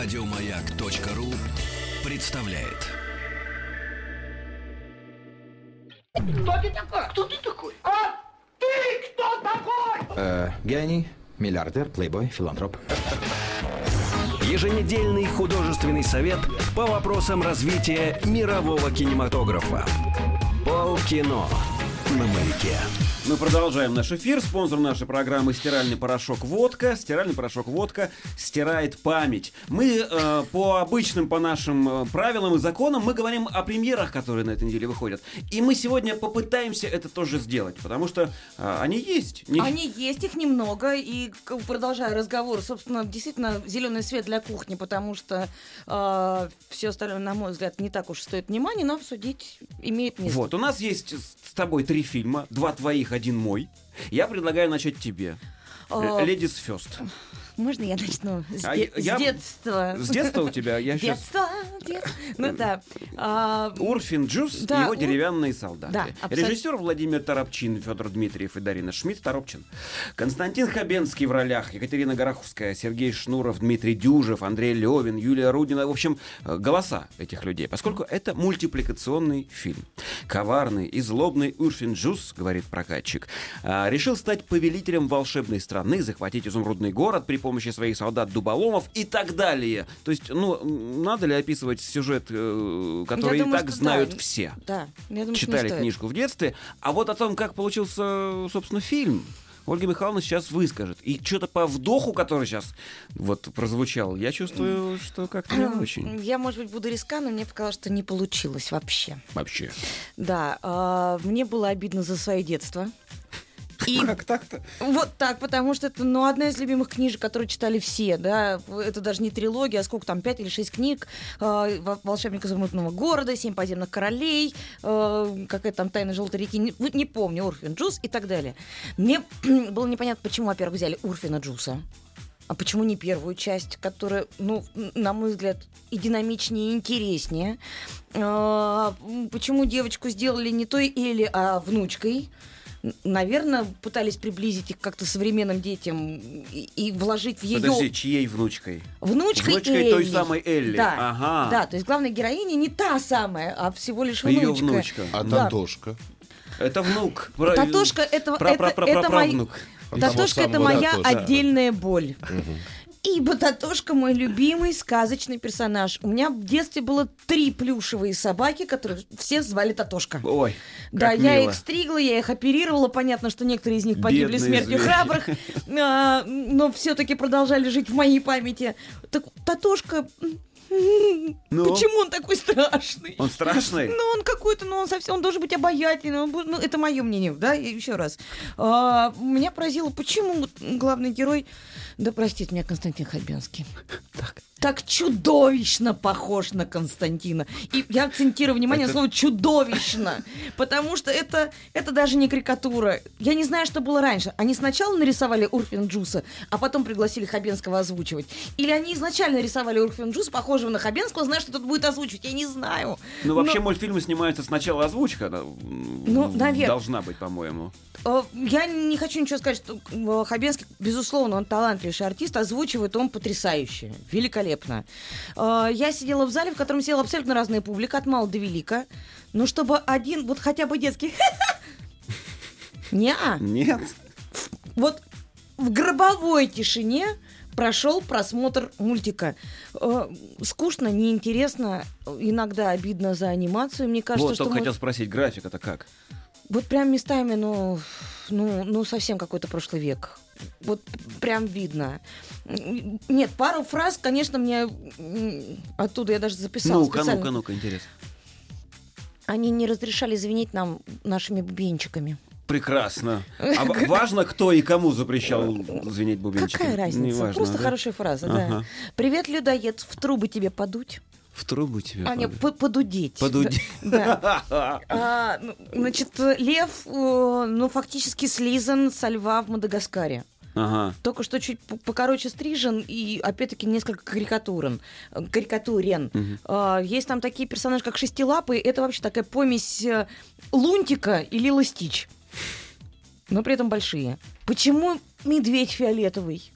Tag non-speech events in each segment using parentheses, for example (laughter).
Радиомаяк.ру представляет. Кто ты такой? Кто ты такой? А ты кто такой? Э, гений, миллиардер, плейбой, филантроп. Еженедельный художественный совет по вопросам развития мирового кинематографа. Полкино на маяке. Мы продолжаем наш эфир. Спонсор нашей программы «Стиральный порошок водка». Стиральный порошок водка стирает память. Мы э, по обычным, по нашим э, правилам и законам, мы говорим о премьерах, которые на этой неделе выходят. И мы сегодня попытаемся это тоже сделать, потому что э, они есть. Не- Они есть, их немного, и продолжая разговор, собственно, действительно зеленый свет для кухни, потому что все остальное, на мой взгляд, не так уж стоит внимания, но обсудить имеет место. Вот, у нас есть с тобой три фильма, два твоих, один мой. Я предлагаю начать тебе. А, Ladies first. Можно я начну с, А де- я- с детства? С детства у тебя? Я сейчас... Детство, детство. Ну да. А, Урфин Джюс Да, и его Ур- деревянные солдаты. Да, абсолютно. Режиссер Владимир Торопчин, Федор Дмитриев и Дарина Шмидт Торопчин. Константин Хабенский в ролях, Екатерина Гороховская, Сергей Шнуров, Дмитрий Дюжев, Андрей Левин, Юлия Рудина. В общем, э, голоса этих людей, поскольку это мультипликационный фильм. Коварный и злобный Урфин Джус, говорит прокатчик, а, решил стать повелителем волшебной страны, захватить изумрудный город при помощи своих солдат-дуболомов и так далее. То есть, ну, надо ли описывать сюжет, э, который Я и думаю, так знают да. все? Да, я думаю, Читали книжку в детстве. А вот о том, как получился, собственно, фильм, Ольга Михайловна сейчас выскажет. И что-то по вдоху, который сейчас вот прозвучал, я чувствую, что как-то не очень. Я, может быть, буду риска, но мне показалось, что не получилось вообще. Вообще. Да, а, мне было обидно за свое детство. И Как так-то? Вот так, потому что это, ну, одна из любимых книжек, которые читали все, да, это даже не трилогия, а сколько там, пять или шесть книг, э, «Во- «Волшебник изумрудного города», «Семь подземных королей», э, какая там «Тайна желтой реки», не, не помню, «Урфин Джус» и так далее. Мне (clears throat) было непонятно, почему, во-первых, взяли Урфина Джуса, а почему не первую часть, которая, ну, на мой взгляд, и динамичнее, и интереснее? А, Почему девочку сделали не той Элли, а внучкой? Наверное, пытались приблизить их как-то современным детям и, и вложить в ее Подожди, чьей внучкой? внучкой, Внучкой той Элли. самой Элли. Да, Ага. да, то есть главная героиня не та самая, а всего лишь внучка. Ее внучка. А Да. Татошка? Это внук. Татошка это, про- это, про- про- это правнук. Того Татошка это моя Татошка. отдельная боль. Ибо Татошка мой любимый сказочный персонаж. У меня в детстве было три плюшевые собаки, которые все звали Татошка. Ой, Да, как я мило. их стригла, я их оперировала. Понятно, что некоторые из них погибли Бедные смертью звери. храбрых, а, но все-таки продолжали жить в моей памяти. Так Татошка, (laughs) Ну? почему он такой страшный? Он страшный? Ну, он какой-то, ну, он совсем, он должен быть обаятельный. он ну, это мое мнение, да, еще раз. А, меня поразило, почему главный герой, да простит меня Константин Хабенский, так. Чудовищно похож на Константина. И я акцентирую внимание на Это- слово чудовищно, потому что это, это даже не карикатура. Я не знаю, что было раньше. Они сначала нарисовали Урфин Джуса, а потом пригласили Хабенского озвучивать. Или они изначально рисовали Урфин Джуса, похожего на Хабенского, зная, что тот будет озвучивать. Я не знаю. Ну, вообще, Но- мультфильмы снимаются сначала озвучка. Ну, наверно. Должна быть, по-моему. Э, Я не хочу ничего сказать, что э, Хабенский, безусловно, он талантливейший артист, озвучивает он потрясающе, великолепно. Э, Я сидела в зале, в котором сидела абсолютно разная публика, от мала до велика, но чтобы один, вот хотя бы детский... (laughs) не Нет. Вот в гробовой тишине прошел просмотр мультика. Э, Скучно, неинтересно, иногда обидно за анимацию. Мне кажется, вот, что мы- хотел спросить, график это как? вот прям местами, ну, ну, ну совсем какой-то прошлый век. Вот прям видно. Нет, пару фраз, конечно, мне оттуда я даже записала Ну-ка, специально. ну-ка, ну-ка, интересно. Они не разрешали звенеть нам нашими бубенчиками. Прекрасно. А (laughs) ва- важно, кто и кому запрещал звенеть бубенчиком? Какая разница? Не важно, Просто да? хорошая фраза, да. Ага. Привет, людоед, в трубы тебе подуть? В трубу тебе. А, нет, подудеть. Подудеть. Да. (laughs) А, ну, значит, лев, э, ну, фактически слизан со льва в Мадагаскаре. Ага. Только что чуть покороче стрижен и, опять-таки, несколько карикатурен. э, Карикатурен. А, Есть там такие персонажи, как Шестилапый. Это вообще такая помесь э, Лунтика и Лила Стич. Но при этом большие. Почему медведь фиолетовый?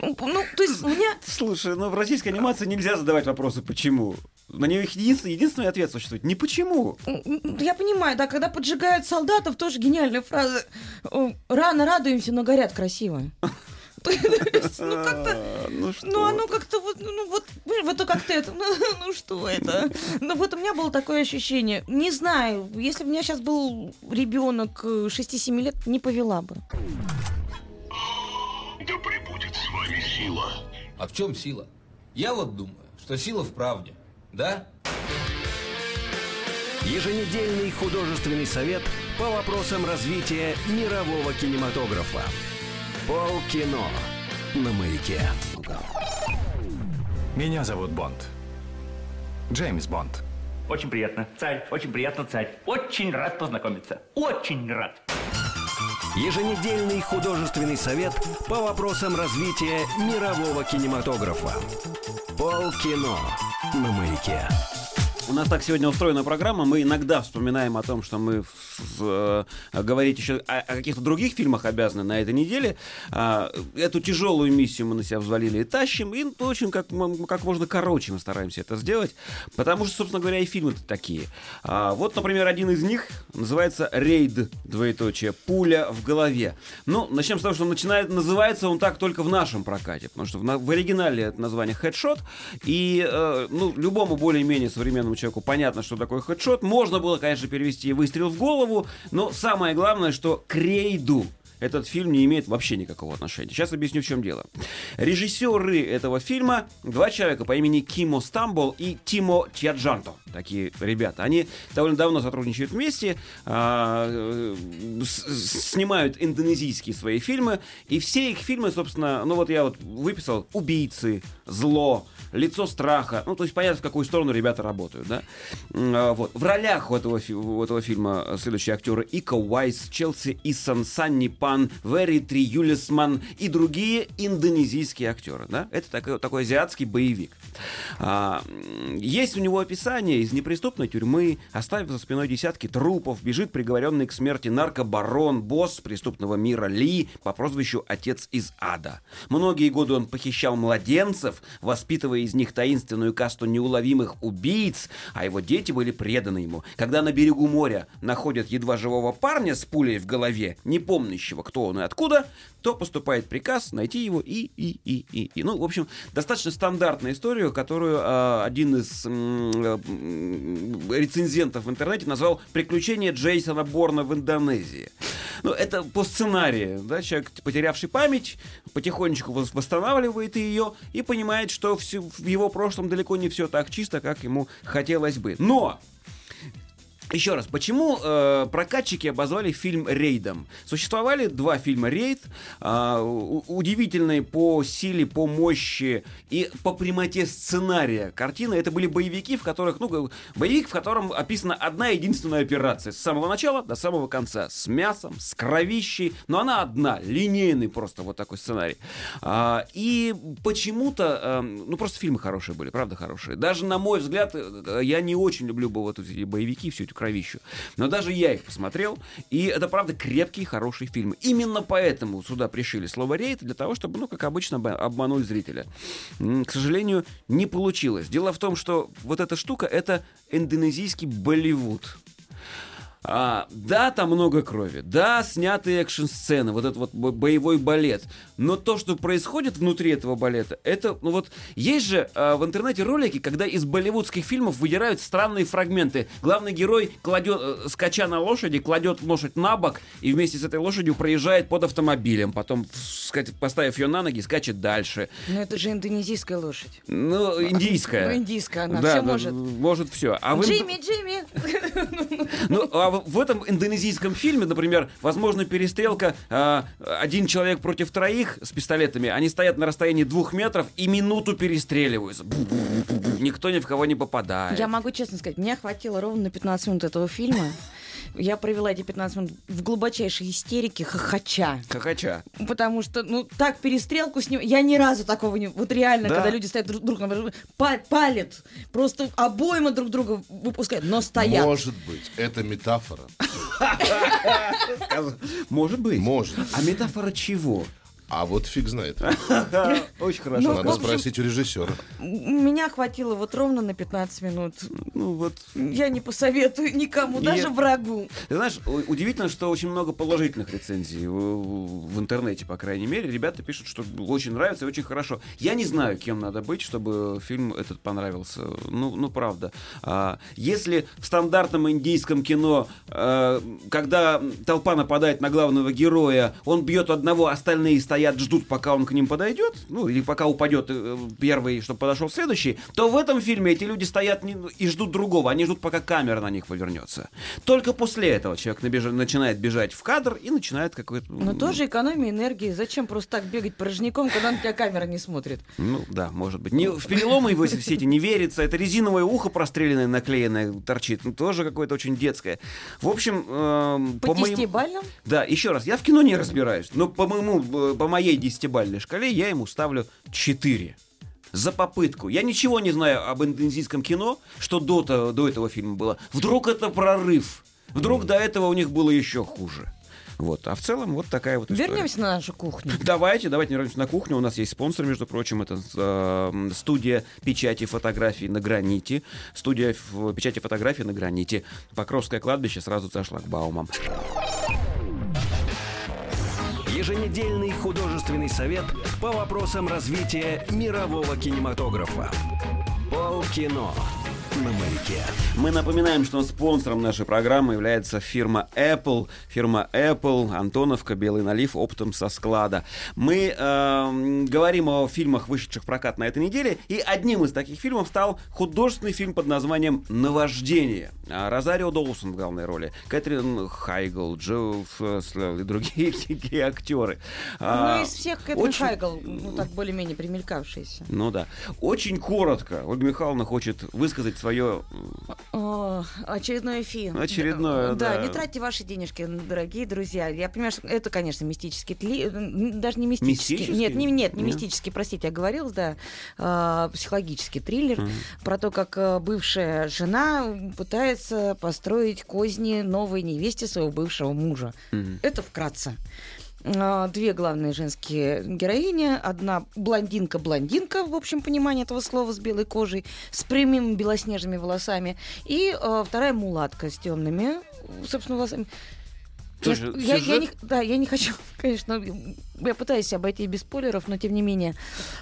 Ну, то есть у меня... Слушай, ну в российской анимации нельзя задавать вопросы «почему?». На них единственный, единственный ответ существует. Не почему. Я понимаю, да, когда поджигают солдатов, тоже гениальная фраза. Рано радуемся, но горят красиво. (laughs) Ну, как-то... (laughs) Ну, что? Ну, оно как-то вот... Ну, вот, вот как-то это... (laughs) Ну, ну, что это? Ну, вот у меня было такое ощущение. Не знаю, если бы у меня сейчас был ребенок 6-7 лет, не повела бы. Да пребудет с вами сила. А в чем сила? Я вот думаю, что сила в правде. Да? Еженедельный художественный совет по вопросам развития мирового кинематографа. Полкино на маяке. Меня зовут Бонд. Джеймс Бонд. Очень приятно. Царь, очень приятно, царь. Очень рад познакомиться. Очень рад. Еженедельный художественный совет по вопросам развития мирового кинематографа. Полкино на маяке. У нас так сегодня устроена программа. Мы иногда вспоминаем о том, что мы э, говорить еще о, о каких-то других фильмах обязаны на этой неделе. Э, эту тяжелую миссию мы на себя взвалили и тащим. И очень как, как можно короче мы стараемся это сделать. Потому что, собственно говоря, и фильмы такие. А, вот, например, один из них называется «Рейд», двоеточие, «Пуля в голове». Ну, начнем с того, что начинает, называется он так только в нашем прокате. Потому что в, в оригинале это название «Хедшот». И, э, ну, любому более-менее современному обычному человеку понятно, что такое хедшот. Можно было, конечно, перевести выстрел в голову, но самое главное, что к этот фильм не имеет вообще никакого отношения. Сейчас объясню, в чем дело. Режиссеры этого фильма два человека по имени Кимо Стамбол и Тимо Тьяджанто. Такие ребята. Они довольно давно сотрудничают вместе, а, снимают индонезийские свои фильмы. И все их фильмы, собственно, ну вот я вот выписал «Убийцы», «Зло», лицо страха. Ну, то есть понятно, в какую сторону ребята работают, да. А, вот. В ролях у этого, у этого фильма следующие актеры Ика Уайс, Челси Исан, Санни Пан, Вери Три Юлисман и другие индонезийские актеры, да. Это такой, такой азиатский боевик. А, есть у него описание из неприступной тюрьмы, оставив за спиной десятки трупов, бежит приговоренный к смерти наркобарон, босс преступного мира Ли по прозвищу Отец из Ада. Многие годы он похищал младенцев, воспитывая из них таинственную касту неуловимых убийц, а его дети были преданы ему. Когда на берегу моря находят едва живого парня с пулей в голове, не помнящего, кто он и откуда, то поступает приказ найти его и, и, и, и, и. Ну, в общем, достаточно стандартная история, которую э, один из э, рецензентов в интернете назвал «Приключения Джейсона Борна в Индонезии». Ну, это по сценарию, да, человек, потерявший память, потихонечку восстанавливает ее и понимает, что в его прошлом далеко не все так чисто, как ему хотелось бы. Но еще раз, почему э, прокатчики обозвали фильм рейдом? Существовали два фильма рейд, э, удивительные по силе, по мощи и по прямоте сценария картины. Это были боевики, в которых, ну, боевик, в котором описана одна единственная операция с самого начала до самого конца, с мясом, с кровищей, но она одна, линейный просто вот такой сценарий. А, и почему-то, а, ну просто фильмы хорошие были, правда хорошие. Даже на мой взгляд, э, я не очень люблю вот эти боевики, всю эту кровищу. Но даже я их посмотрел, и это, правда, крепкие, хорошие фильмы. Именно поэтому сюда пришили слово «рейд», для того, чтобы, ну, как обычно, обмануть зрителя. К сожалению, не получилось. Дело в том, что вот эта штука — это индонезийский Болливуд. А, да, там много крови, да, снятые экшн-сцены, вот этот вот боевой балет, но то, что происходит внутри этого балета, это, ну вот, есть же а, в интернете ролики, когда из болливудских фильмов выдирают странные фрагменты. Главный герой кладет, э, скача на лошади, кладет лошадь на бок и вместе с этой лошадью проезжает под автомобилем, потом, поставив ее на ноги, скачет дальше. Но это же индонезийская лошадь. Ну, индийская. Ну, индийская, она да, все может. Может все. А Джимми, Джимми! Ну, а в этом индонезийском фильме, например, возможно перестрелка э, один человек против троих с пистолетами, они стоят на расстоянии двух метров и минуту перестреливаются. Никто ни в кого не попадает. Я могу честно сказать, мне хватило ровно на 15 минут этого фильма. Я провела эти 15 минут в глубочайшей истерике хохоча. Хохоча. Потому что, ну, так перестрелку с ним... Я ни разу такого не... Вот реально, да? когда люди стоят друг, друг на друга, палят, просто обойма друг друга выпускают, но стоят. Может быть, это метафора. (laughs) Может быть. Может. А метафора чего? А вот фиг знает. (laughs) Очень хорошо. Ну, Надо общем- спросить у режиссера. Меня хватило вот ровно на 15 минут. Ну вот Я не посоветую никому, даже врагу. Ты знаешь, удивительно, что очень много положительных рецензий в, интернете, по крайней мере. Ребята пишут, что очень нравится и очень хорошо. Я не знаю, кем надо быть, чтобы фильм этот понравился. Ну, ну правда. А, если в стандартном индийском кино, а, когда толпа нападает на главного героя, он бьет одного, остальные стоят, ждут, пока он к ним подойдет, ну, или пока упадет э, первый, чтобы подошел следующий, то в этом фильме эти люди стоят и ждут другого. Они ждут, пока камера на них повернется. Только после этого человек набеж- начинает бежать в кадр и начинает какой-то... Но тоже экономия энергии. Зачем просто так бегать порожняком, когда на тебя камера не смотрит? Ну, да, может быть. Не, в переломы его все эти не верится. Это резиновое ухо простреленное, наклеенное, торчит. Ну, тоже какое-то очень детское. В общем, эм, По моему- десятибалльным? Да, еще раз, я в кино не разбираюсь, но по моему, э, по моей десятибалльной шкале я ему ставлю 4. За попытку. Я ничего не знаю об индонезийском кино, что до, то- до этого фильма было. Вдруг это прорыв. Вдруг до этого у них было еще хуже. Вот. А в целом вот такая вот история. Вернемся на нашу кухню. Давайте, давайте вернемся на кухню. У нас есть спонсор, между прочим, это э, студия печати фотографий на граните. Студия печати фотографий на граните. Покровское кладбище сразу за шлагбаумом. Еженедельный художественный совет по вопросам развития мирового кинематографа. Полкино на маяке. Мы напоминаем, что спонсором нашей программы является фирма Apple. Фирма Apple, Антоновка, Белый налив, оптом со склада. Мы эм, говорим о фильмах, вышедших в прокат на этой неделе, и одним из таких фильмов стал художественный фильм под названием «Наваждение». А, Розарио Доусон в главной роли, Кэтрин Хайгл, Фэслер и другие (laughs) такие актеры. А, Ну, из всех Кэтрин очень- Хайгл, ну, так более-менее примелькавшиеся. Ну да. Очень коротко. Ольга Михайловна хочет высказать свое О, очередной фильм. Очередное, да. не тратьте ваши денежки, дорогие друзья. Я понимаю, что это, конечно, мистический тли... даже не мистический. Мистический? Нет, не, нет, не Нет? мистический, простите, оговорилась, да. А, психологический триллер про то, как а, бывшая жена пытается построить козни новой невесте своего бывшего мужа. Это вкратце. А, Две главные женские героини. Одна блондинка-блондинка, в общем понимании этого слова, с белой кожей, с прямыми белоснежными волосами. И а, вторая мулатка с темными, собственно, волосами. Я, я- я не, да, я не хочу, (laughs) конечно, я пытаюсь обойти без спойлеров, но тем не менее,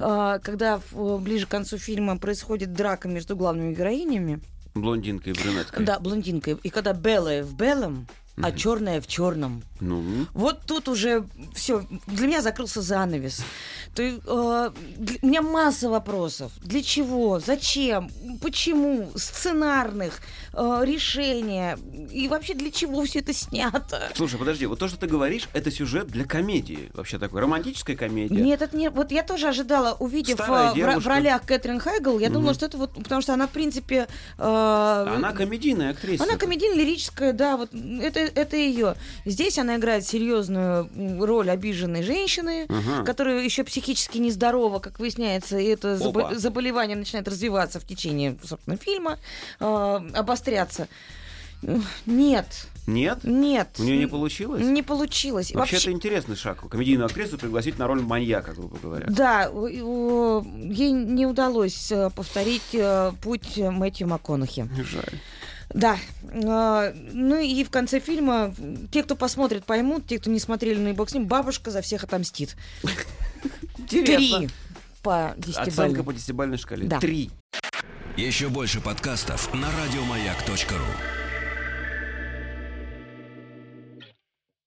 а, когда в- ближе к концу фильма происходит драка между главными героинями, блондинка и брюнетка. да, блондинка, и когда белая в белом, а черная в черном, Ну, вот тут уже все, для меня закрылся занавес. То, э, для- у меня масса вопросов. Для чего? Зачем? Почему? Сценарных, э, решения. И вообще для чего все это снято? Слушай, подожди, вот то, что ты говоришь, это сюжет для комедии. Вообще такой романтическая комедия. Нет, это не. Вот я тоже ожидала, увидев Старая э, в, в ролях Кэтрин Хайгл, я думала, что это вот, потому что она, в принципе, э, Она комедийная актриса. Она комедийно-лирическая, да, вот это, это ее. Здесь она играет серьезную роль обиженной женщины, Ага. которая еще психически нездорова, как выясняется, и это забо- заболевание начинает развиваться в течение, собственно, фильма, э, обостряться. Э, Нет, Нет? нет. У нее не получилось? Не получилось. Вообще, Вообще- это интересный шаг. Комедийную актрису пригласить на роль маньяка, грубо говоря. Да, ей не удалось э, повторить э, путь Мэтью МакКонахи. Жаль. Да. А, Ну и в конце фильма те, кто посмотрит, поймут, те, кто не смотрели на бог с ним, бабушка за всех отомстит. Три по Оценка десятибалльной. по десятибалльной шкале. Да. Три. Еще больше подкастов на радиомаяк.ру.